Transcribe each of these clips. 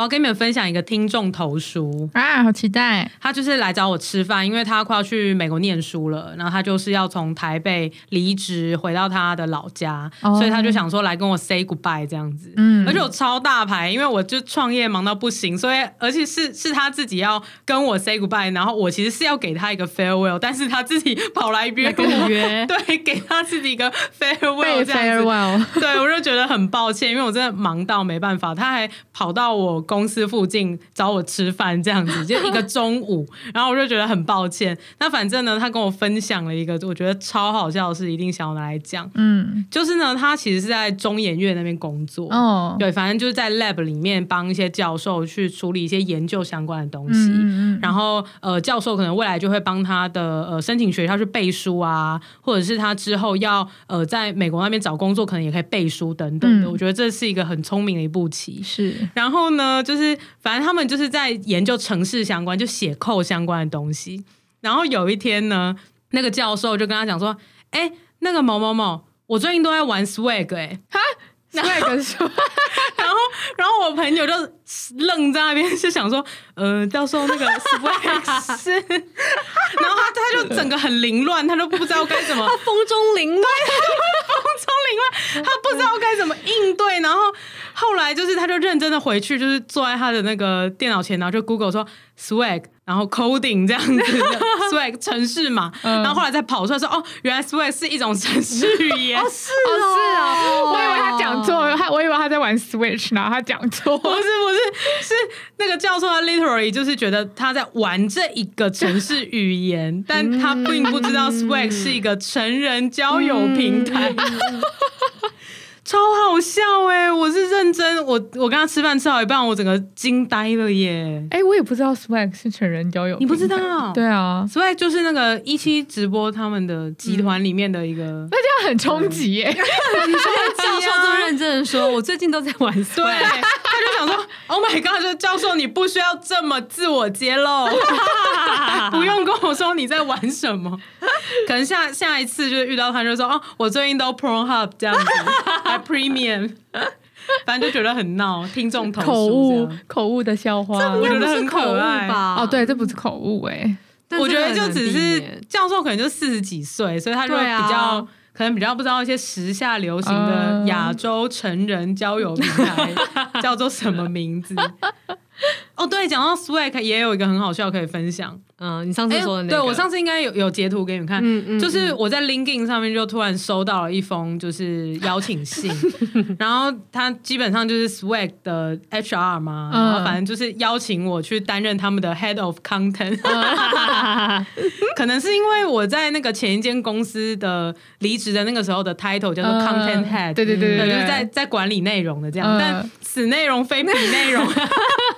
我要跟你们分享一个听众投书啊，好期待！他就是来找我吃饭，因为他快要去美国念书了，然后他就是要从台北离职回到他的老家，哦、所以他就想说来跟我 say goodbye 这样子。嗯，而且我超大牌，因为我就创业忙到不行，所以而且是是他自己要跟我 say goodbye，然后我其实是要给他一个 farewell，但是他自己跑来约跟我约，对，给他自己一个 farewell 这样子。farewell，对，我就觉得很抱歉，因为我真的忙到没办法，他还跑到我。公司附近找我吃饭，这样子就一个中午，然后我就觉得很抱歉。那反正呢，他跟我分享了一个我觉得超好笑的事，一定想要拿来讲。嗯，就是呢，他其实是在中研院那边工作。哦，对，反正就是在 lab 里面帮一些教授去处理一些研究相关的东西。嗯嗯。然后呃，教授可能未来就会帮他的呃申请学校去背书啊，或者是他之后要呃在美国那边找工作，可能也可以背书等等的。嗯，我觉得这是一个很聪明的一步棋。是。然后呢？就是，反正他们就是在研究城市相关，就写 code 相关的东西。然后有一天呢，那个教授就跟他讲说：“哎、欸，那个某某某，我最近都在玩 Swag，哎，哈，Swag 是吧？” 然后，然后我朋友就愣在那边，就想说：“呃，教授，那个 Swag 是……” 然后他他就整个很凌乱，他都不知道该怎么，他风中凌乱，风中凌乱，他不知道该怎么应对，然后。后来就是，他就认真的回去，就是坐在他的那个电脑前，然后就 Google 说 Swag，然后 coding 这样子，Swag 城市嘛，然后后来再跑出来说，哦，原来 Swag 是一种城市语言，哦 是哦，是哦，我以为他讲错，他我以为他在玩 Switch，然后他讲错，不是不是，是那个教授他 literally 就是觉得他在玩这一个城市语言，但他并不知道 Swag 是一个成人交友平台。超好笑哎、欸！我是认真，我我跟他吃饭吃到一半，我整个惊呆了耶！哎、欸，我也不知道 Swag 是成人交友，你不知道？对啊，Swag 就是那个一期直播他们的集团里面的一个，嗯、那这样很冲击耶！你说教授这么认真的说，我最近都在玩 Swag，对他就想说，Oh my God，就教授你不需要这么自我揭露，不用跟我说你在玩什么，可能下下一次就是遇到他就说，哦，我最近都 Pornhub 这样子。Premium，反正就觉得很闹，听众投诉口误口误的笑话，我觉得很可爱吧？哦，对，这不是口误哎，我觉得就只是教授可能就四十几岁，所以他就会比较、啊、可能比较不知道一些时下流行的亚洲成人交友平台、嗯、叫做什么名字。哦，对，讲到 Swag 也有一个很好笑可以分享。嗯，你上次说的那个，对，我上次应该有有截图给你们看，嗯嗯，就是我在 LinkedIn 上面就突然收到了一封就是邀请信，然后他基本上就是 Swag 的 HR 嘛，然后反正就是邀请我去担任他们的 Head of Content，可能是因为我在那个前一间公司的离职的那个时候的 title 叫做 Content Head，对对对对，就是在在管理内容的这样，但此内容非彼内容。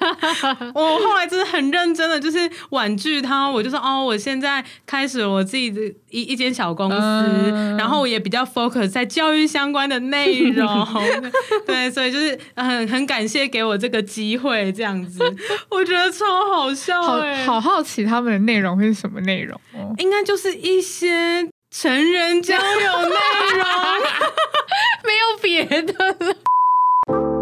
我后来真的很认真的，就是婉拒他，我就说哦，我现在开始我自己的一一间小公司，嗯、然后我也比较 focus 在教育相关的内容，对，所以就是很很感谢给我这个机会，这样子，我觉得超好笑，哎，好好奇他们的内容会是什么内容？应该就是一些成人交友内容，没有别的了。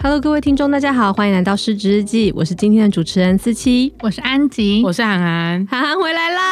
Hello，各位听众，大家好，欢迎来到失职日记。我是今天的主持人思琪，我是安吉，我是涵涵，涵涵回来啦！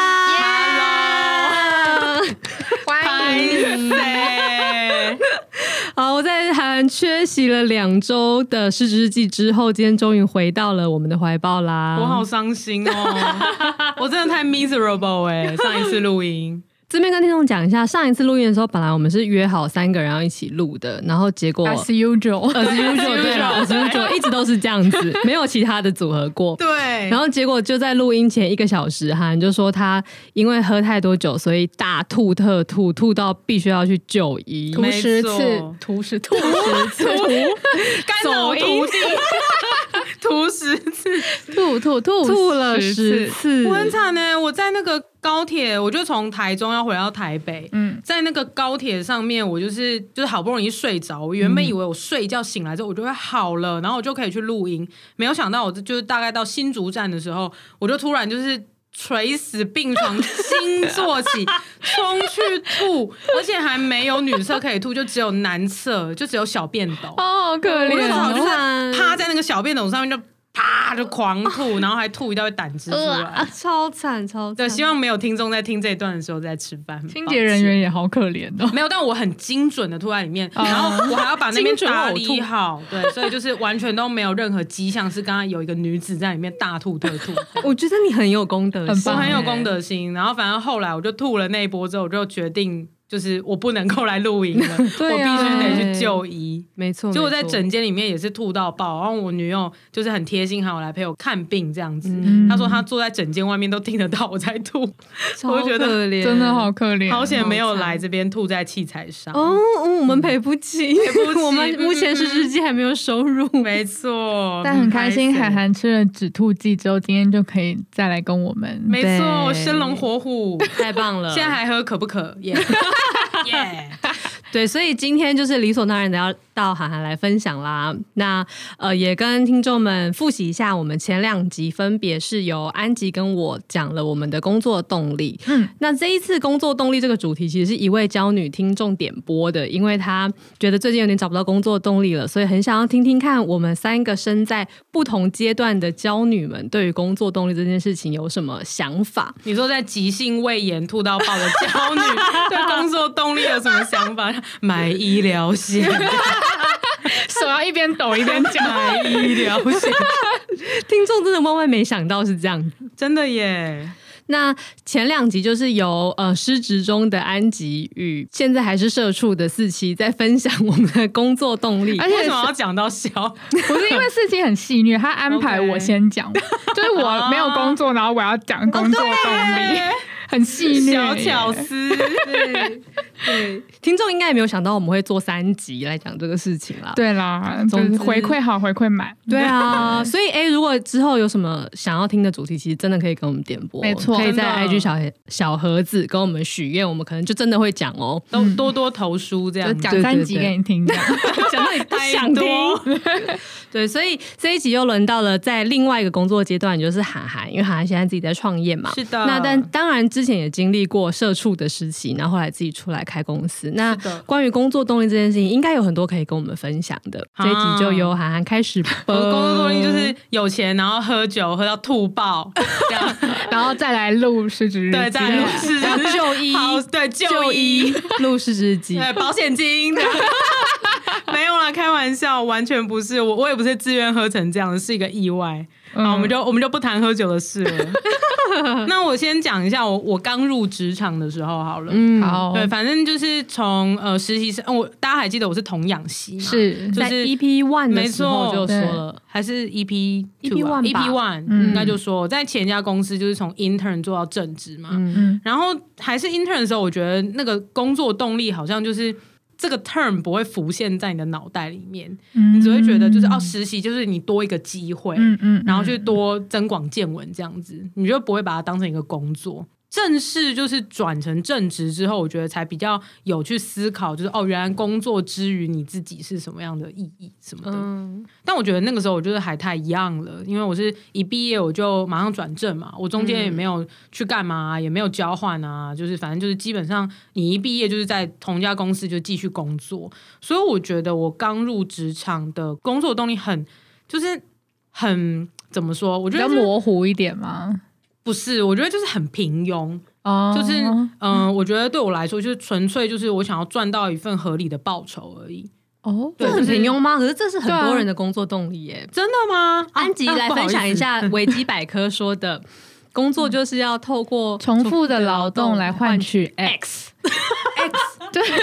欢迎谁？好，我在涵涵缺席了两周的失职日记之后，今天终于回到了我们的怀抱啦！我好伤心哦，我真的太 miserable 哎、欸！上一次录音。这边跟听众讲一下，上一次录音的时候，本来我们是约好三个人要一起录的，然后结果 as usual，as usual，对了，as usual，一直都是这样子，没有其他的组合过。对，然后结果就在录音前一个小时，哈，就说他因为喝太多酒，所以大吐特吐，吐到必须要去就医，吐十次，吐十吐 十次，干脑涂地，吐十次，吐吐吐吐了十次，我很惨呢，我在那个。高铁，我就从台中要回到台北，嗯，在那个高铁上面，我就是就是好不容易睡着，我原本以为我睡一觉醒来之后我就会好了，然后我就可以去录音，没有想到我就是大概到新竹站的时候，我就突然就是垂死病床，新坐起，冲去吐，而且还没有女厕可以吐，就只有男厕，就只有小便斗，哦，好可怜，我就好就是趴在那个小便斗上面就。啪就狂吐，然后还吐一大堆胆汁出来，呃、超惨超惨。对，希望没有听众在听这一段的时候在吃饭。清洁人员也好可怜哦。没有，但我很精准的吐在里面，然后我还要把那边打理好。对，所以就是完全都没有任何迹象是刚刚有一个女子在里面大吐特吐。我觉得你很有功德心，我很有功德心。然后反正后来我就吐了那一波之后，我就决定。就是我不能够来露营了，对啊、我必须得去就医。没错，就我在诊间里面也是吐到爆，然后我女友就是很贴心，喊我来陪我看病这样子。她、嗯、说她坐在诊间外面都听得到我在吐，我就觉得真的好可怜，好险没有来这边吐在器材上。哦，我们赔不起，赔不起，我们目前是日记还没有收入。没错，但很开心，海涵吃了止吐剂之后，今天就可以再来跟我们。没错，生龙活虎，太棒了！现在还喝可不可？耶、yeah。耶，对，所以今天就是理所当然的要到涵涵来分享啦。那呃，也跟听众们复习一下，我们前两集分别是由安吉跟我讲了我们的工作动力。嗯，那这一次工作动力这个主题，其实是一位娇女听众点播的，因为她觉得最近有点找不到工作动力了，所以很想要听听看我们三个身在不同阶段的娇女们对于工作动力这件事情有什么想法。你说在急性胃炎吐到爆的娇女 对工作动力有什么想法？买医疗险，手要一边抖一边讲买医疗险。听众真的万万没想到是这样，真的耶。那前两集就是由呃失职中的安吉与现在还是社畜的四期在分享我们的工作动力，而且为什么要讲到笑？不是因为四期很戏虐，他安排我先讲就是我没有工作，然后我要讲工作动力。Oh, 很细腻，小巧思，对对，听众应该也没有想到我们会做三集来讲这个事情啦。对啦，总回馈好，回馈满。对啊，所以哎、欸，如果之后有什么想要听的主题，其实真的可以跟我们点播，没错，可以在 IG 小小盒子跟我们许愿，我们可能就真的会讲哦、喔，都多多投书这样，讲三集给你听，讲到你不想听。对，所以这一集又轮到了在另外一个工作阶段，就是涵涵，因为涵涵现在自己在创业嘛。是的。那但当然之前也经历过社畜的时期，然后后来自己出来开公司。那关于工作动力这件事情，应该有很多可以跟我们分享的。这一集就由涵涵开始。我的工作动力就是有钱，然后喝酒喝到吐爆，这样，然后再来录失职日记，对，再来录失职就医，对，就医录失职日记，对，保险金。没有啦，开玩笑，完全不是我，我也不是自愿喝成这样的，是一个意外。好，嗯、我们就我们就不谈喝酒的事了。那我先讲一下我我刚入职场的时候好了。嗯，好，对，反正就是从呃实习生，我大家还记得我是童养媳嘛？是，就是 EP one 的时候就说了，还是 EP EP one EP one，应该就说在前一家公司就是从 intern 做到正职嘛。嗯，然后还是 intern 的时候，我觉得那个工作动力好像就是。这个 term 不会浮现在你的脑袋里面，嗯、你只会觉得就是哦，实习就是你多一个机会，嗯嗯、然后去多增广见闻这样子，你就不会把它当成一个工作。正式就是转成正职之后，我觉得才比较有去思考，就是哦，原来工作之余你自己是什么样的意义什么的。嗯、但我觉得那个时候我就是还太 young 了，因为我是一毕业我就马上转正嘛，我中间也没有去干嘛，嗯、也没有交换啊，就是反正就是基本上你一毕业就是在同一家公司就继续工作，所以我觉得我刚入职场的工作动力很就是很怎么说？我觉得比较模糊一点吗？不是，我觉得就是很平庸，oh. 就是嗯、呃，我觉得对我来说，就是纯粹就是我想要赚到一份合理的报酬而已。哦，oh, 对，这很平庸吗？可是这是很多人的工作动力耶，真的吗？安吉来分享一下 维基百科说的。工作就是要透过重复的劳动来换取 X。X 对，X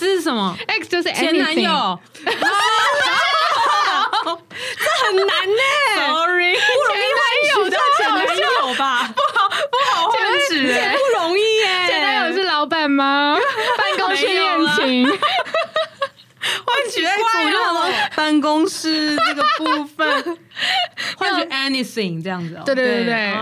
是什么？X 就是前男友。这很难呢，Sorry，不容易换取到前男友吧？不好不好换取，不容易耶。前男友是老板吗？办公室恋情，我取 X，我就想说办公室这个部分。换取 anything 这样子哦，对对对对，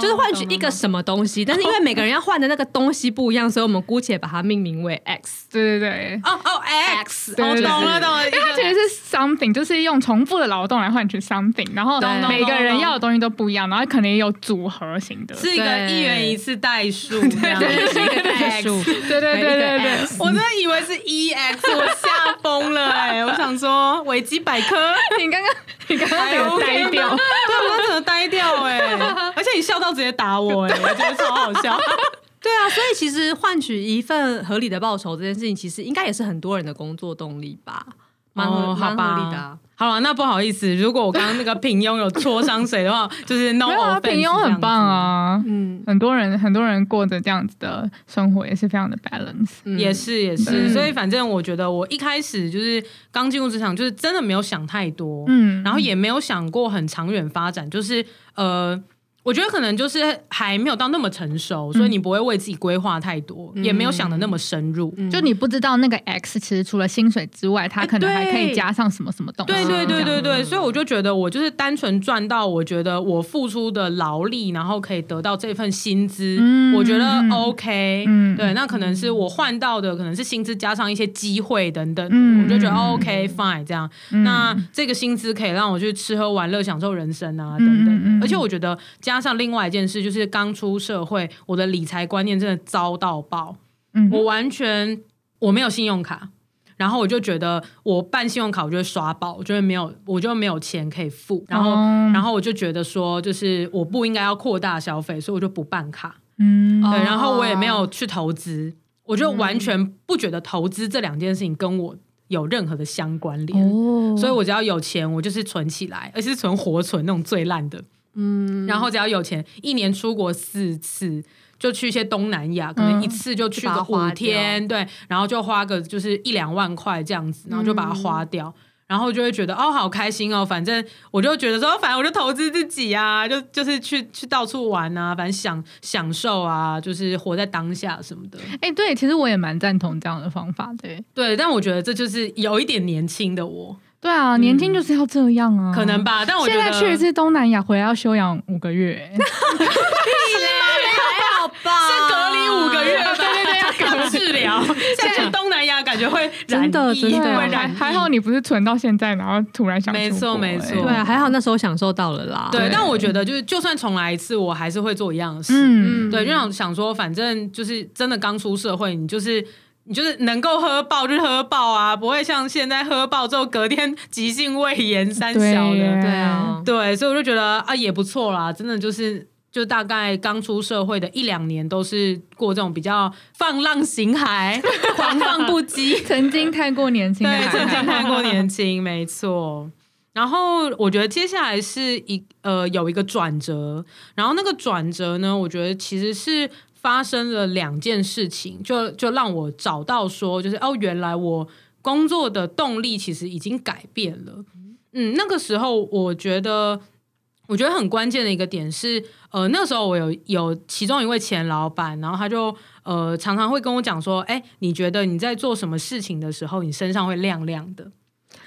就是换取一个什么东西，但是因为每个人要换的那个东西不一样，所以我们姑且把它命名为 X。对对对，哦哦 X，我懂了懂了，因为它其实是 something，就是用重复的劳动来换取 something，然后每个人要的东西都不一样，然后可能也有组合型的，是一个一元一次代数，对 对对，对对对对对，我真的以为是 EX，我吓疯了哎，我想说维基百科，你刚刚你刚刚有。呆掉，对，我真的呆掉哎！而且你笑到直接打我哎，我觉得超好笑。对啊，所以其实换取一份合理的报酬这件事情，其实应该也是很多人的工作动力吧？蛮合蛮合理的。好了，那不好意思，如果我刚刚那个平庸有戳伤谁的话，就是 no。平庸很棒啊，嗯，很多人很多人过着这样子的生活，也是非常的 balance，也是也是。所以反正我觉得我一开始就是刚进入职场，就是真的没有想太多，嗯，然后也没有想过很长远发展，就是呃。我觉得可能就是还没有到那么成熟，所以你不会为自己规划太多，也没有想的那么深入。就你不知道那个 X 其实除了薪水之外，它可能还可以加上什么什么东西。对对对对对，所以我就觉得我就是单纯赚到我觉得我付出的劳力，然后可以得到这份薪资，我觉得 OK。对，那可能是我换到的可能是薪资加上一些机会等等，我就觉得 OK fine 这样。那这个薪资可以让我去吃喝玩乐、享受人生啊等等。而且我觉得加加上另外一件事，就是刚出社会，我的理财观念真的糟到爆。嗯、我完全我没有信用卡，然后我就觉得我办信用卡，我就会刷爆，我就会没有，我就没有钱可以付。然后，哦、然后我就觉得说，就是我不应该要扩大消费，所以我就不办卡。嗯，对。然后我也没有去投资，我就完全不觉得投资这两件事情跟我有任何的相关联。哦、所以我只要有钱，我就是存起来，而且是存活存那种最烂的。嗯，然后只要有钱，一年出国四次，就去一些东南亚，可能一次就去个五天，对，然后就花个就是一两万块这样子，然后就把它花掉，嗯、然后就会觉得哦，好开心哦，反正我就觉得说，反正我就投资自己啊，就就是去去到处玩啊，反正享享受啊，就是活在当下什么的。哎，对，其实我也蛮赞同这样的方法的，对，对，但我觉得这就是有一点年轻的我。对啊，年轻就是要这样啊，可能吧。但我觉得现在去一次东南亚，回来要休养五个月，还好吧？是隔离五个月，对对对，要隔治疗。现在去东南亚感觉会真的真的会染。还好你不是存到现在，然后突然想没错没错，对啊，还好那时候享受到了啦。对，但我觉得就是就算重来一次，我还是会做一样的事。嗯，对，就想想说，反正就是真的刚出社会，你就是。你就是能够喝爆就喝爆啊，不会像现在喝爆之后隔天急性胃炎三小的，对，对啊，对，所以我就觉得啊也不错啦，真的就是就大概刚出社会的一两年都是过这种比较放浪形骸、狂放不羁，曾经太过年轻，对，曾经太过年轻，没错。然后我觉得接下来是一呃有一个转折，然后那个转折呢，我觉得其实是。发生了两件事情，就就让我找到说，就是哦，原来我工作的动力其实已经改变了。嗯，那个时候我觉得，我觉得很关键的一个点是，呃，那时候我有有其中一位前老板，然后他就呃常常会跟我讲说，哎，你觉得你在做什么事情的时候，你身上会亮亮的。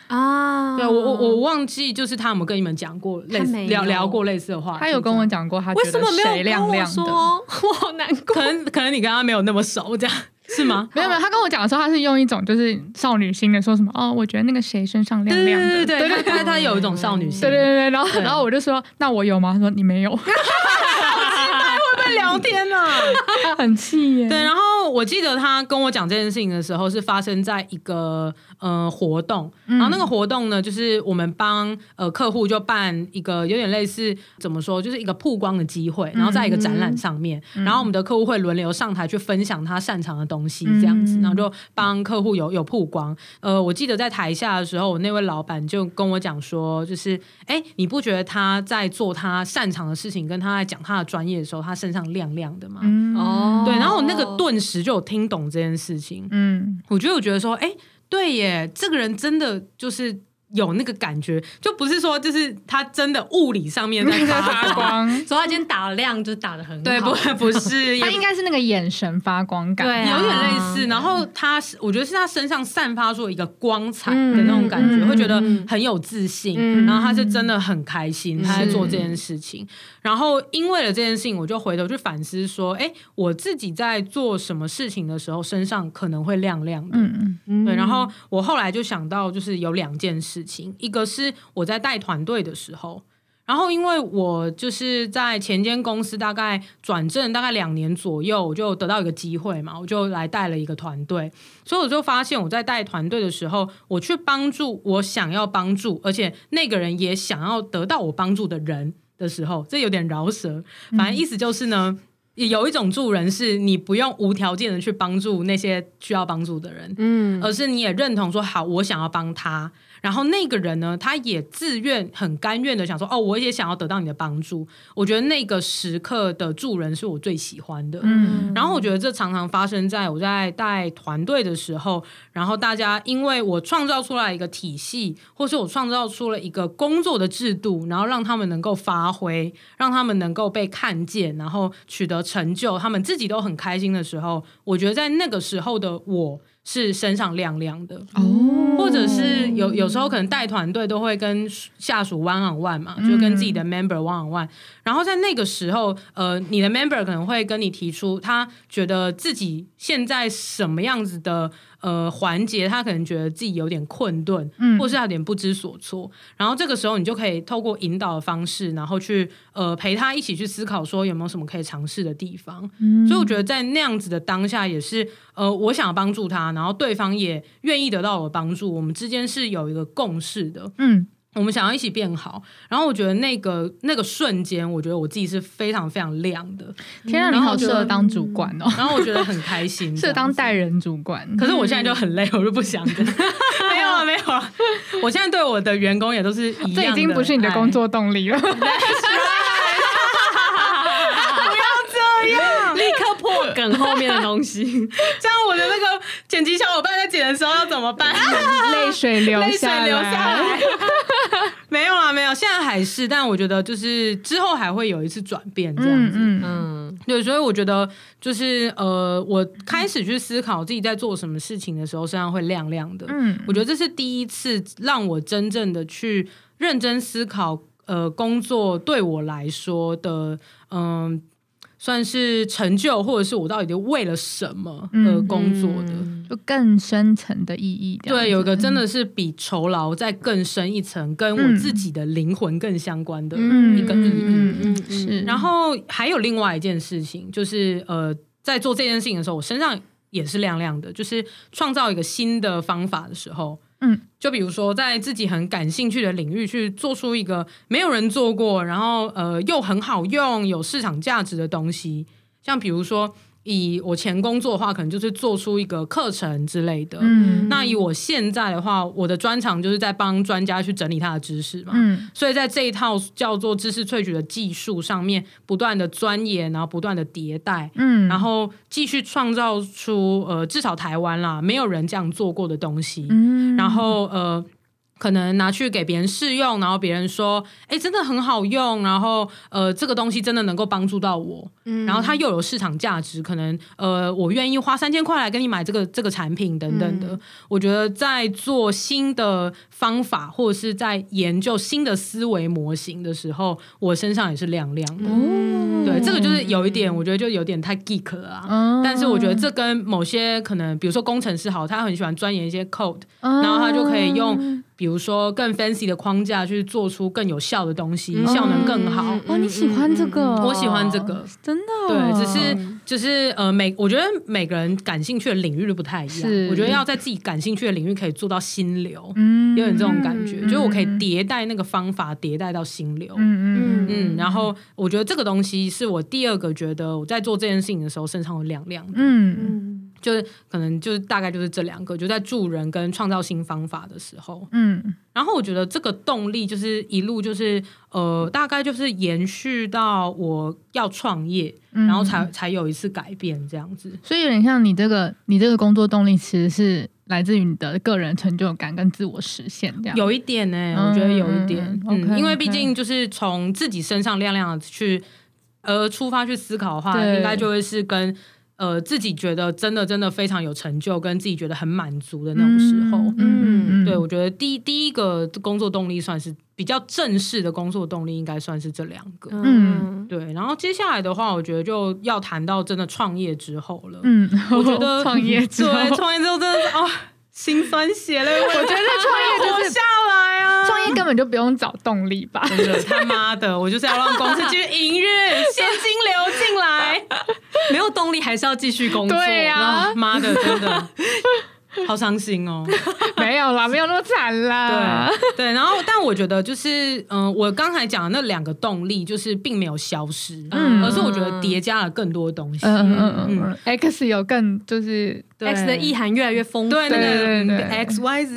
啊，对我我我忘记，就是他有没有跟你们讲过类似聊聊过类似的话？他有跟我讲过，他觉得谁亮亮的？我好难过。可能可能你跟他没有那么熟，这样 是吗？没有没有，他跟我讲的时候，他是用一种就是少女心的说什么哦，我觉得那个谁身上亮亮的，对对对，他他有一种少女心，对对对，然后然后我就说，那我有吗？他说你没有。会不会聊天呢？很气耶。对，然后后我记得他跟我讲这件事情的时候，是发生在一个呃活动，然后那个活动呢，就是我们帮呃客户就办一个有点类似怎么说，就是一个曝光的机会，然后在一个展览上面，然后我们的客户会轮流上台去分享他擅长的东西，这样子，然后就帮客户有有曝光。呃，我记得在台下的时候，我那位老板就跟我讲说，就是哎，你不觉得他在做他擅长的事情，跟他在讲他的专业的时候，他身上亮亮的吗？哦，对，然后我那个顿时就有听懂这件事情。嗯，我就有觉得说，哎，对耶，这个人真的就是。有那个感觉，就不是说就是他真的物理上面在发光，所以他今天打亮就打的很好。对，不不是，他应该是那个眼神发光感，对，有点类似。然后他是，我觉得是他身上散发出一个光彩的那种感觉，会觉得很有自信。然后他是真的很开心，他在做这件事情。然后因为了这件事情，我就回头去反思说，哎，我自己在做什么事情的时候，身上可能会亮亮的。嗯嗯，对。然后我后来就想到，就是有两件事。事情，一个是我在带团队的时候，然后因为我就是在前间公司大概转正大概两年左右，我就得到一个机会嘛，我就来带了一个团队，所以我就发现我在带团队的时候，我去帮助我想要帮助，而且那个人也想要得到我帮助的人的时候，这有点饶舌，反正意思就是呢。嗯有一种助人是你不用无条件的去帮助那些需要帮助的人，嗯，而是你也认同说好，我想要帮他。然后那个人呢，他也自愿、很甘愿的想说：“哦，我也想要得到你的帮助。”我觉得那个时刻的助人是我最喜欢的。嗯，然后我觉得这常常发生在我在带团队的时候，然后大家因为我创造出来一个体系，或是我创造出了一个工作的制度，然后让他们能够发挥，让他们能够被看见，然后取得成就，他们自己都很开心的时候，我觉得在那个时候的我。是身上亮亮的，哦，或者是有有时候可能带团队都会跟下属 one on one 嘛，就跟自己的 member one on one，然后在那个时候，呃，你的 member 可能会跟你提出他觉得自己现在什么样子的。呃，环节他可能觉得自己有点困顿，嗯，或是有点不知所措，然后这个时候你就可以透过引导的方式，然后去呃陪他一起去思考，说有没有什么可以尝试的地方。嗯，所以我觉得在那样子的当下，也是呃，我想要帮助他，然后对方也愿意得到我的帮助，我们之间是有一个共识的。嗯。我们想要一起变好，然后我觉得那个那个瞬间，我觉得我自己是非常非常亮的。天啊，你好适合当主管哦！然后我觉得很开心，适合当带人主管。可是我现在就很累，我就不想的。没有啊，没有啊！我现在对我的员工也都是一样。这已经不是你的工作动力了。不要这样，立刻破梗后面的东西。这样我的那个剪辑小伙伴在剪的时候要怎么办？泪水流下来。没有啊，没有，现在还是，但我觉得就是之后还会有一次转变这样子，嗯，嗯，对，所以我觉得就是呃，我开始去思考自己在做什么事情的时候，身上会亮亮的，嗯，我觉得这是第一次让我真正的去认真思考，呃，工作对我来说的，嗯、呃。算是成就，或者是我到底为了什么而工作的，嗯嗯、就更深层的意义。对，有一个真的是比酬劳再更深一层，跟我自己的灵魂更相关的一个意义。嗯嗯，是。然后还有另外一件事情，就是呃，在做这件事情的时候，我身上也是亮亮的，就是创造一个新的方法的时候。嗯，就比如说，在自己很感兴趣的领域去做出一个没有人做过，然后呃又很好用、有市场价值的东西，像比如说。以我前工作的话，可能就是做出一个课程之类的。嗯，那以我现在的话，我的专长就是在帮专家去整理他的知识嘛。嗯，所以在这一套叫做知识萃取的技术上面，不断的钻研，然后不断的迭代。嗯，然后继续创造出呃，至少台湾啦，没有人这样做过的东西。嗯，然后呃。可能拿去给别人试用，然后别人说：“哎，真的很好用。”然后呃，这个东西真的能够帮助到我。嗯，然后它又有市场价值，可能呃，我愿意花三千块来跟你买这个这个产品等等的。嗯，我觉得在做新的方法，或者是在研究新的思维模型的时候，我身上也是亮亮的。嗯，对，这个就是有一点，我觉得就有点太 geek 了啊。嗯，但是我觉得这跟某些可能，比如说工程师好，他很喜欢钻研一些 code，然后他就可以用。比如说更 fancy 的框架去做出更有效的东西，嗯、效能更好。哦，你喜欢这个？我喜欢这个，真的。对，只是就是呃，每我觉得每个人感兴趣的领域都不太一样。是我觉得要在自己感兴趣的领域可以做到心流，嗯，有点这种感觉，嗯、就是我可以迭代那个方法，迭代到心流，嗯嗯嗯。然后我觉得这个东西是我第二个觉得我在做这件事情的时候身上有亮亮的，嗯嗯。就是可能就是大概就是这两个，就在助人跟创造新方法的时候，嗯，然后我觉得这个动力就是一路就是呃，大概就是延续到我要创业，嗯、然后才才有一次改变这样子。所以有点像你这个你这个工作动力，其实是来自于你的个人成就感跟自我实现这样。有一点呢、我觉得有一点，嗯，嗯 okay, 因为毕竟就是从自己身上亮亮的去呃出发去思考的话，应该就会是跟。呃，自己觉得真的真的非常有成就，跟自己觉得很满足的那种时候，嗯，对，我觉得第一第一个工作动力算是比较正式的工作动力，应该算是这两个，嗯，对。然后接下来的话，我觉得就要谈到真的创业之后了，嗯，我觉得创业之后，对，创业之后真的是啊。哦心酸血泪，我觉得创业就是活下来啊！创业根本就不用找动力吧？真的他妈的，我就是要让公司继续营运，现金流进动力还是要继续工作。对呀、啊，妈的，真的。好伤心哦，没有啦，没有那么惨啦。对对，然后但我觉得就是，嗯、呃，我刚才讲的那两个动力就是并没有消失，嗯，而是我觉得叠加了更多东西。嗯嗯嗯嗯，X 有更就是对。X 的意涵越来越丰富，对对对对，X Y Z，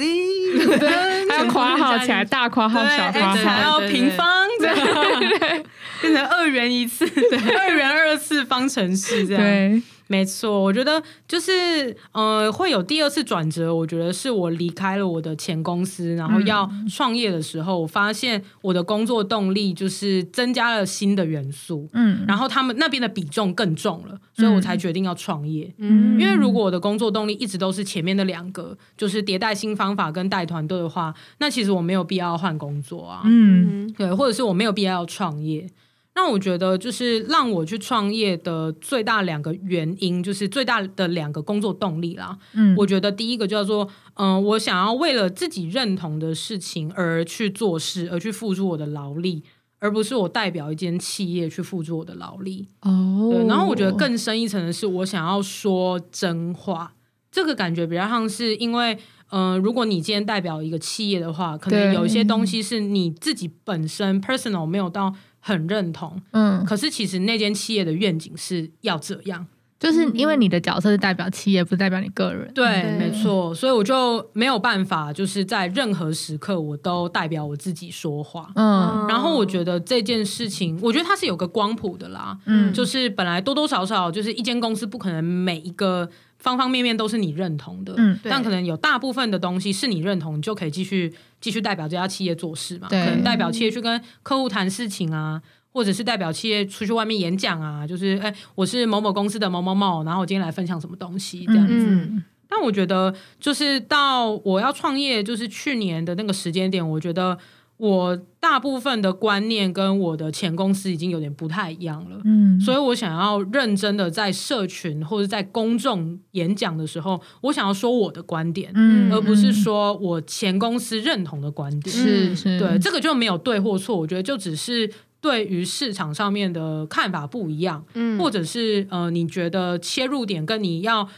对，还要括号起来，大括号小括号，还要平方，对对对，变成二元一次，对，二元二次方程式这样。对。没错，我觉得就是呃，会有第二次转折。我觉得是我离开了我的前公司，然后要创业的时候，我发现我的工作动力就是增加了新的元素。嗯，然后他们那边的比重更重了，所以我才决定要创业。嗯，因为如果我的工作动力一直都是前面的两个，就是迭代新方法跟带团队的话，那其实我没有必要换工作啊。嗯，对，或者是我没有必要要创业。那我觉得，就是让我去创业的最大两个原因，就是最大的两个工作动力啦。嗯，我觉得第一个叫做，嗯、呃，我想要为了自己认同的事情而去做事，而去付出我的劳力，而不是我代表一间企业去付出我的劳力。哦，对。然后我觉得更深一层的是，我想要说真话。这个感觉比较像是，因为，嗯、呃，如果你今天代表一个企业的话，可能有一些东西是你自己本身 personal 没有到。很认同，嗯，可是其实那间企业的愿景是要这样，就是因为你的角色是代表企业，不是代表你个人，对，对。没错，所以我就没有办法，就是在任何时刻我都代表我自己说话，嗯，然后我觉得这件事情，我觉得它是有个光谱的啦，嗯，就是本来多多少少就是一间公司不可能每一个。方方面面都是你认同的，嗯，但可能有大部分的东西是你认同，你就可以继续继续代表这家企业做事嘛。可能代表企业去跟客户谈事情啊，或者是代表企业出去外面演讲啊，就是哎，我是某某公司的某某某，然后我今天来分享什么东西这样子。嗯，但我觉得，就是到我要创业，就是去年的那个时间点，我觉得。我大部分的观念跟我的前公司已经有点不太一样了，嗯，所以我想要认真的在社群或者在公众演讲的时候，我想要说我的观点，嗯，而不是说我前公司认同的观点，是是，对，这个就没有对或错，我觉得就只是对于市场上面的看法不一样，嗯，或者是呃，你觉得切入点跟你要。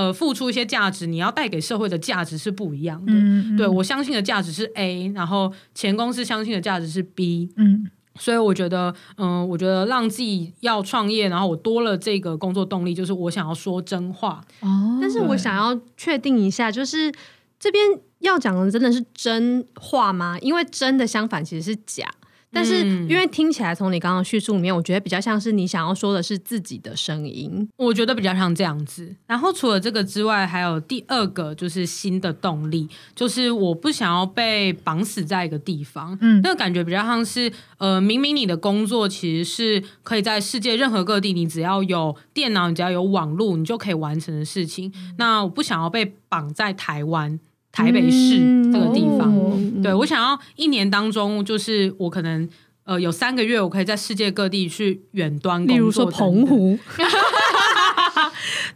呃，付出一些价值，你要带给社会的价值是不一样的。嗯，对，我相信的价值是 A，然后前公司相信的价值是 B。嗯，所以我觉得，嗯、呃，我觉得让自己要创业，然后我多了这个工作动力，就是我想要说真话。哦，但是我想要确定一下，就是这边要讲的真的是真话吗？因为真的相反其实是假。但是，因为听起来从你刚刚叙述里面，我觉得比较像是你想要说的是自己的声音，我觉得比较像这样子。然后除了这个之外，还有第二个就是新的动力，就是我不想要被绑死在一个地方。嗯，那个感觉比较像是，呃，明明你的工作其实是可以在世界任何各地，你只要有电脑，你只要有网络，你就可以完成的事情。那我不想要被绑在台湾。台北市这个地方，对，我想要一年当中，就是我可能呃有三个月，我可以在世界各地去远端工作，例如说澎湖。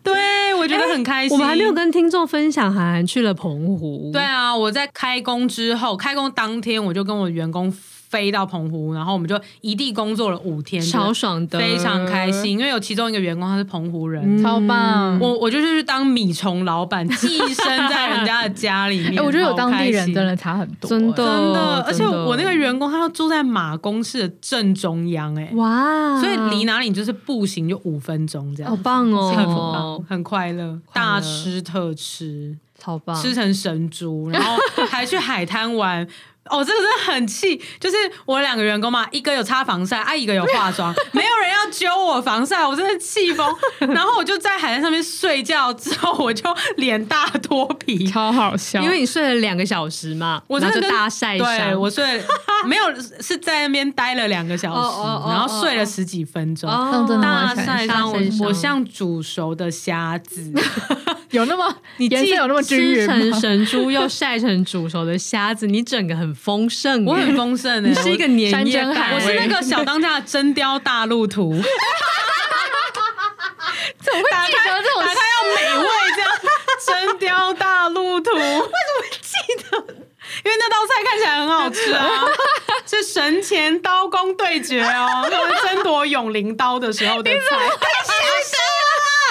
对，我觉得很开心。欸、我们还没有跟听众分享，韩寒去了澎湖。对啊，我在开工之后，开工当天我就跟我员工。飞到澎湖，然后我们就一地工作了五天，超爽的，非常开心。因为有其中一个员工他是澎湖人，超棒。我我就是去当米虫老板，寄生在人家的家里面。哎，我觉得有当地人真的差很多，真的真的。而且我那个员工他要住在马公市的正中央，哎，哇，所以离哪里就是步行就五分钟这样，好棒哦，很棒，很快乐，大吃特吃，超棒，吃成神猪，然后还去海滩玩。哦，这个真的很气，就是我两个员工嘛，一个有擦防晒，啊，一个有化妆，没有人要揪我防晒，我真的气疯。然后我就在海滩上面睡觉，之后我就脸大脱皮，超好笑。因为你睡了两个小时嘛，我真的就大晒伤。对，我睡 没有是在那边待了两个小时，然后睡了十几分钟，哦、大晒伤。我我像煮熟的虾子。有那么 你颜色有那么均匀吗？神猪又晒成煮熟的虾子，你整个很丰盛，我很丰盛，你是一个年夜海，我是那个小当家的真雕大陆图。怎么会记得这种？打开要美味这样，真雕大陆图，为什么会记得？因为那道菜看起来很好吃啊，是神前刀工对决哦，他们争夺永灵刀的时候的菜。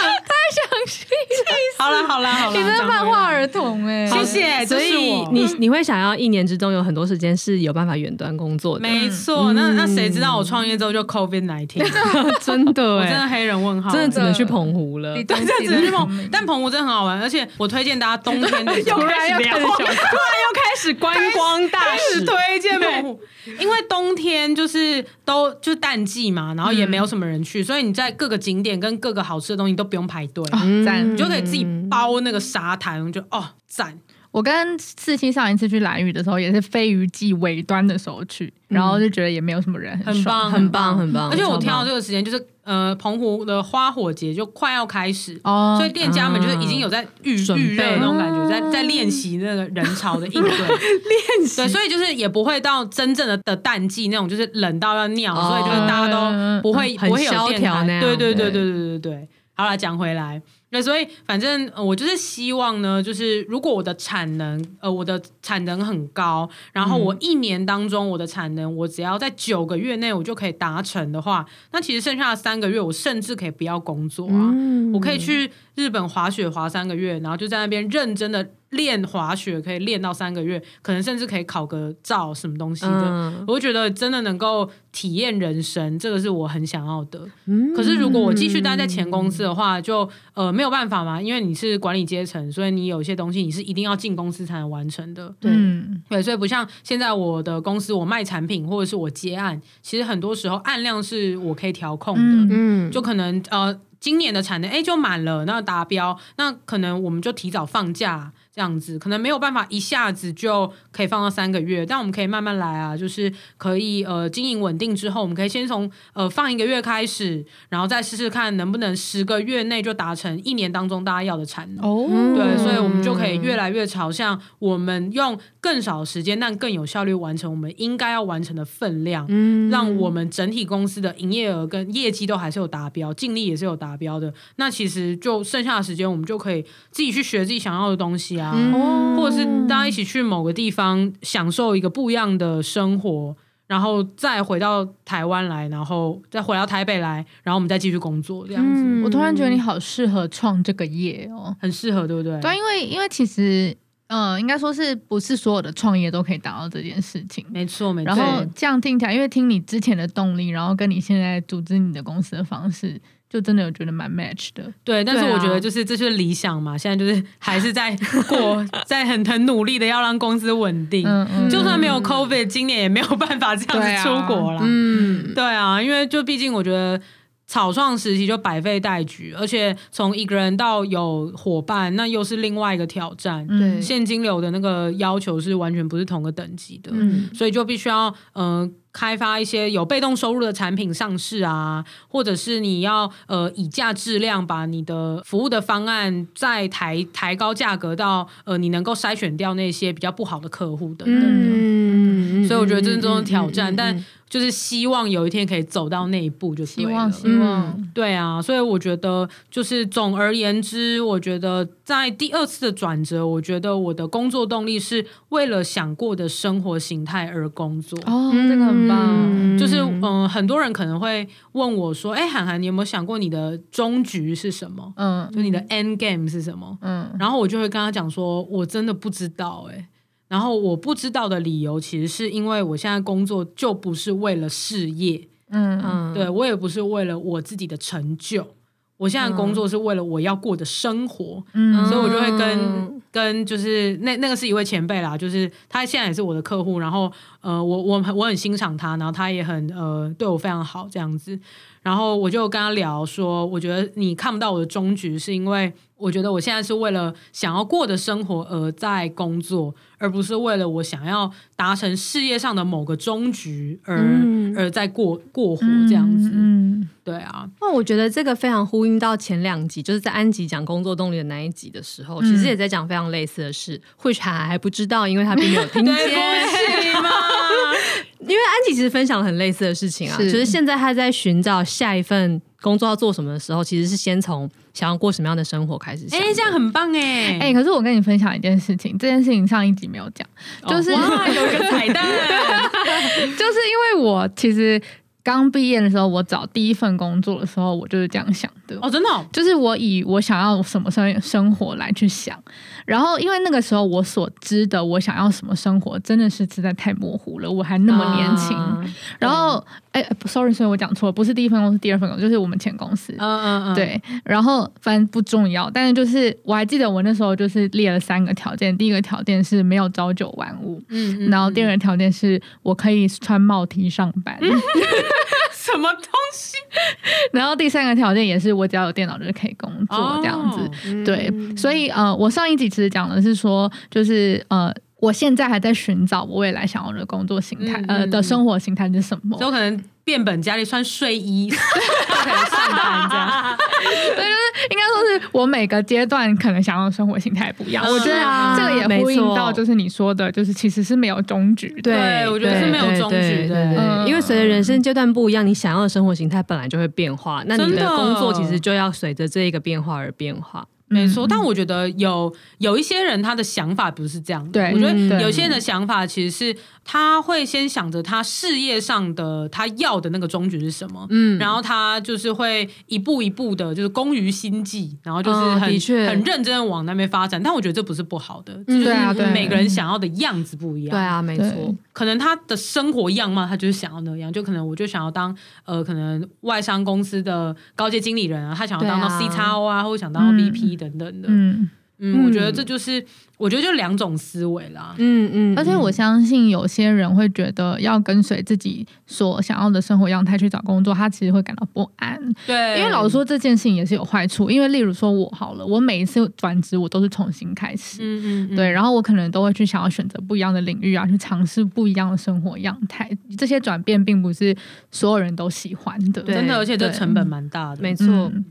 太详细，好了好了好了，你真的漫画儿童哎，谢谢。所以你你会想要一年之中有很多时间是有办法远端工作的，没错。那那谁知道我创业之后就 COVID nineteen，真的我，真的黑人问号，真的只能去澎湖了，对，真的只能去澎湖。但澎湖真的很好玩，而且我推荐大家冬天的 时候，突然又开始突然又开始观光大使。推荐澎湖，因为冬天就是都就是淡季嘛，然后也没有什么人去，所以你在各个景点跟各个好吃的东西都不用排队。赞，你就可以自己包那个沙滩，我就哦赞。我跟四七上一次去蓝屿的时候，也是飞鱼季尾端的时候去，然后就觉得也没有什么人，很棒，很棒，很棒。而且我听到这个时间，就是呃，澎湖的花火节就快要开始，哦，所以店家们就是已经有在预预热那种感觉，在在练习那个人潮的应对 练习。对，所以就是也不会到真正的的淡季那种，就是冷到要尿，所以就是大家都不会不会有萧条那样。对对对对对对对。好了，讲回来。对，所以反正我就是希望呢，就是如果我的产能，呃，我的产能很高，然后我一年当中我的产能，我只要在九个月内我就可以达成的话，那其实剩下的三个月，我甚至可以不要工作啊，嗯、我可以去日本滑雪滑三个月，然后就在那边认真的练滑雪，可以练到三个月，可能甚至可以考个照什么东西的，嗯、我觉得真的能够体验人生，这个是我很想要的。嗯、可是如果我继续待在前公司的话，就呃没。有办法嘛，因为你是管理阶层，所以你有些东西你是一定要进公司才能完成的。对，嗯、对，所以不像现在我的公司，我卖产品或者是我接案，其实很多时候案量是我可以调控的。嗯，就可能呃，今年的产能哎就满了，那达标，那可能我们就提早放假。这样子可能没有办法一下子就可以放到三个月，但我们可以慢慢来啊，就是可以呃经营稳定之后，我们可以先从呃放一个月开始，然后再试试看能不能十个月内就达成一年当中大家要的产能。哦，对，所以我们就可以越来越朝向我们用更少时间但更有效率完成我们应该要完成的分量，嗯，让我们整体公司的营业额跟业绩都还是有达标，净利也是有达标的。那其实就剩下的时间，我们就可以自己去学自己想要的东西啊。嗯，或者是大家一起去某个地方享受一个不一样的生活，然后再回到台湾来，然后再回到台北来，然后我们再继续工作这样子。嗯，我突然觉得你好适合创这个业哦，很适合，对不对？对，因为因为其实，嗯，应该说是不是所有的创业都可以达到这件事情？没错，没错。然后这样听起来，因为听你之前的动力，然后跟你现在组织你的公司的方式。就真的有觉得蛮 match 的，对，但是我觉得就是这就是理想嘛，现在就是还是在 过，在很很努力的要让公司稳定，嗯嗯、就算没有 COVID，今年也没有办法这样子出国了，嗯，对啊，因为就毕竟我觉得草创时期就百废待举，而且从一个人到有伙伴，那又是另外一个挑战，对，现金流的那个要求是完全不是同个等级的，嗯，所以就必须要嗯。呃开发一些有被动收入的产品上市啊，或者是你要呃以价质量把你的服务的方案再抬抬高价格到呃你能够筛选掉那些比较不好的客户等等的。嗯嗯，所以我觉得这是这种挑战，嗯嗯嗯嗯、但。就是希望有一天可以走到那一步，就希望希望、嗯、对啊，所以我觉得就是总而言之，我觉得在第二次的转折，我觉得我的工作动力是为了想过的生活形态而工作。哦，这个很棒。嗯、就是嗯、呃，很多人可能会问我说：“哎，涵涵，你有没有想过你的终局是什么？嗯，就你的 end game 是什么？”嗯，然后我就会跟他讲说：“我真的不知道、欸。”哎。然后我不知道的理由，其实是因为我现在工作就不是为了事业，嗯。嗯，对我也不是为了我自己的成就，我现在工作是为了我要过的生活，嗯，所以我就会跟跟就是那那个是一位前辈啦，就是他现在也是我的客户，然后呃，我我我很欣赏他，然后他也很呃对我非常好这样子，然后我就跟他聊说，我觉得你看不到我的终局，是因为我觉得我现在是为了想要过的生活而在工作。而不是为了我想要达成事业上的某个终局而、嗯、而在过过活这样子，嗯嗯、对啊。那我觉得这个非常呼应到前两集，就是在安吉讲工作动力的那一集的时候，嗯、其实也在讲非常类似的事。或许还还不知道，因为他并没有 听见。因为安吉其实分享了很类似的事情啊，是就是现在他在寻找下一份工作要做什么的时候，其实是先从。想要过什么样的生活开始？哎、欸，这样很棒哎！哎、欸，可是我跟你分享一件事情，这件事情上一集没有讲，就是、哦、有一个彩蛋，就是因为我其实刚毕业的时候，我找第一份工作的时候，我就是这样想的。哦，真的、哦，就是我以我想要什么生生活来去想。然后，因为那个时候我所知的我想要什么生活，真的是实在太模糊了。我还那么年轻，啊、然后，哎，sorry，所以我讲错了，不是第一份工作，是第二份公司，就是我们前公司。嗯嗯嗯。对，然后反正不重要，但是就是我还记得我那时候就是列了三个条件，第一个条件是没有朝九晚五，嗯，嗯，然后第二个条件是我可以穿帽 T 上班。嗯 什么东西？然后第三个条件也是我只要有电脑就是可以工作这样子，哦、对，嗯、所以呃，我上一集其实讲的是说，就是呃，我现在还在寻找我未来想要的工作形态，嗯嗯、呃的生活形态是什么？有可能变本加厉穿睡衣就可以上班这样。对，就是应该说是我每个阶段可能想要的生活形态不一样。我觉得这个也呼应到，就是你说的，就是其实是没有终局。对，我觉得是没有终局的。因为随着人生阶段不一样，你想要的生活形态本来就会变化，那你的工作其实就要随着这一个变化而变化。没错，但我觉得有有一些人他的想法不是这样的。对，我觉得有些人的想法其实是他会先想着他事业上的他要的那个终局是什么，嗯，然后他就是会一步一步的，就是工于心计，然后就是很很认真的往那边发展。但我觉得这不是不好的，就是每个人想要的样子不一样。对啊，没错，可能他的生活样貌他就是想要那样，就可能我就想要当呃，可能外商公司的高阶经理人啊，他想要当到 CXO 啊，或者想当到 VP。等等的，嗯嗯，我觉得这就是，我觉得就两种思维啦，嗯嗯，而且我相信有些人会觉得要跟随自己所想要的生活样态去找工作，他其实会感到不安，对，因为老实说这件事情也是有坏处，因为例如说我好了，我每一次转职我都是重新开始，嗯嗯，对，然后我可能都会去想要选择不一样的领域啊，去尝试不一样的生活样态，这些转变并不是所有人都喜欢的，真的，而且这成本蛮大的，没错。嗯，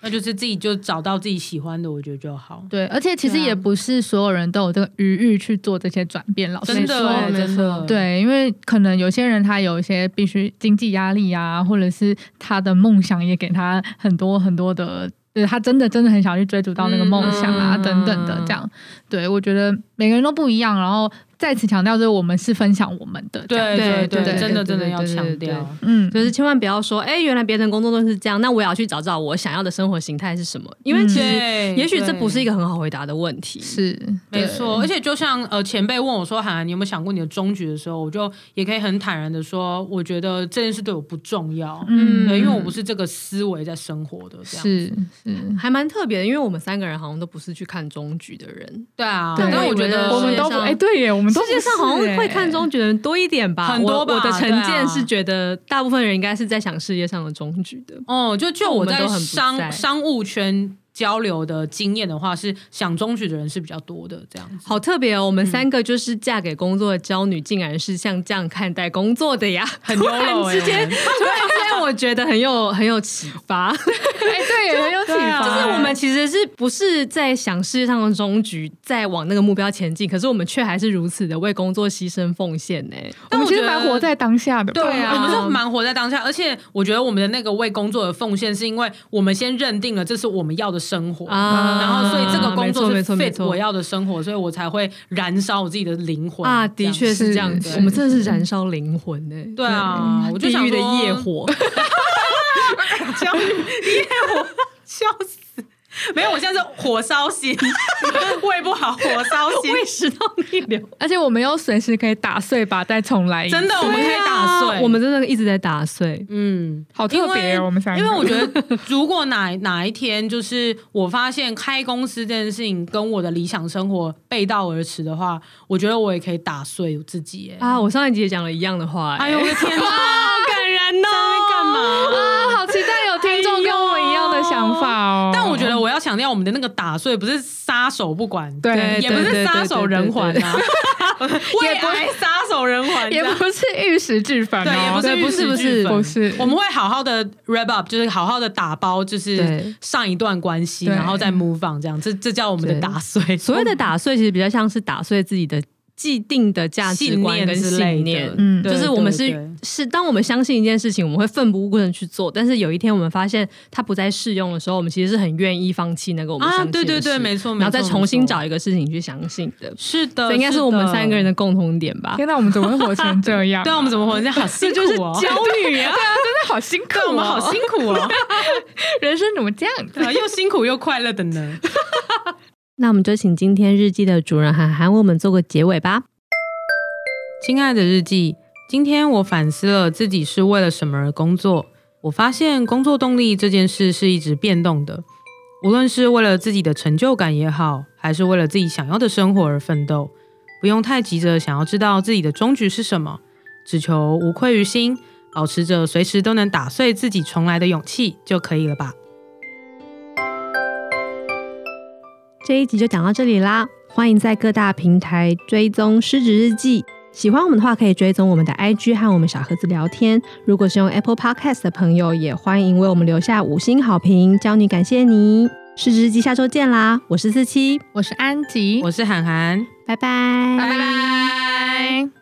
那就是自己就找到自己喜欢的，我觉得就好。对，而且其实也不是所有人都有这个余裕去做这些转变。老师说，真的，真的，对，因为可能有些人他有一些必须经济压力啊，或者是他的梦想也给他很多很多的，对他真的真的很想去追逐到那个梦想啊，嗯、等等的这样。对，我觉得每个人都不一样，然后。再次强调，就是我们是分享我们的，对对对，真的真的要强调，嗯，就是千万不要说，哎，原来别人工作都是这样，那我也要去找找我想要的生活形态是什么？因为其实也许这不是一个很好回答的问题，是没错。而且就像呃前辈问我说，韩寒，你有没有想过你的终局的时候，我就也可以很坦然的说，我觉得这件事对我不重要，嗯，对，因为我不是这个思维在生活的，这样是是。还蛮特别的，因为我们三个人好像都不是去看终局的人，对啊，但我觉得我们都哎对耶，我们。世界上好像会看中举的人多一点吧？很多吧。我的成见是觉得，大部分人应该是在想世界上的中举的。哦，就就我在商商务圈交流的经验的话，是想终局的人是比较多的。这样子好特别哦。我们三个就是嫁给工作的娇女，竟然是像这样看待工作的呀！很突然之间，突然之间，我觉得很有很有启发。哎，对，很有启发。就是我们其实是不是在想世界上的终局，在往那个目标前进，可是我们却还是如此的为工作牺牲奉献呢？但我觉得蛮活在当下的。对啊，我们是蛮活在当下，而且我觉得我们的那个为工作的奉献，是因为我们先认定了这是我们要的生活啊，然后所以这个工作是 fit 我要的生活，所以我才会燃烧我自己的灵魂啊。的确是这样子，我们真的是燃烧灵魂呢。对啊，我就想的业火。焦虑，业火，笑死！没有，我现在是火烧心，胃不好，火烧心，胃食道逆流。而且我们又随时可以打碎吧，再重来一次。真的，我们可以打碎，我们真的一直在打碎。嗯，好特别哦，我们三个。因为我觉得，如果哪哪一天，就是我发现开公司这件事情跟我的理想生活背道而驰的话，我觉得我也可以打碎我自己。哎，啊，我上一集也讲了一样的话。哎呦我的天哪，们的那个打碎不是撒手不管，对，也不是撒 手人寰啊，也不是撒手人寰，也不是玉石俱焚，对，也不是，不是，不是，不是。我们会好好的 wrap up，就是好好的打包，就是上一段关系，然后再 move on，这样，这这叫我们的打碎。所谓的打碎，其实比较像是打碎自己的。既定的价值观跟信念，嗯，就是我们是是，当我们相信一件事情，我们会奋不顾身去做。但是有一天我们发现它不再适用的时候，我们其实是很愿意放弃那个我们相信的事。对对对，没错，然后再重新找一个事情去相信的。是的，这应该是我们三个人的共同点吧？天哪，我们怎么会活成这样？对啊，我们怎么活成这样？好辛苦哦，焦虑啊！对啊，真的好辛苦，我们好辛苦哦。人生怎么这样？又辛苦又快乐的呢？那我们就请今天日记的主人涵涵为我们做个结尾吧。亲爱的日记，今天我反思了自己是为了什么而工作。我发现工作动力这件事是一直变动的，无论是为了自己的成就感也好，还是为了自己想要的生活而奋斗，不用太急着想要知道自己的终局是什么，只求无愧于心，保持着随时都能打碎自己重来的勇气就可以了吧。这一集就讲到这里啦，欢迎在各大平台追踪失职日记。喜欢我们的话，可以追踪我们的 IG 和我们小盒子聊天。如果是用 Apple Podcast 的朋友，也欢迎为我们留下五星好评，教你感谢你。失职日记下周见啦！我是四七，我是安吉，我是涵涵，拜拜，拜拜。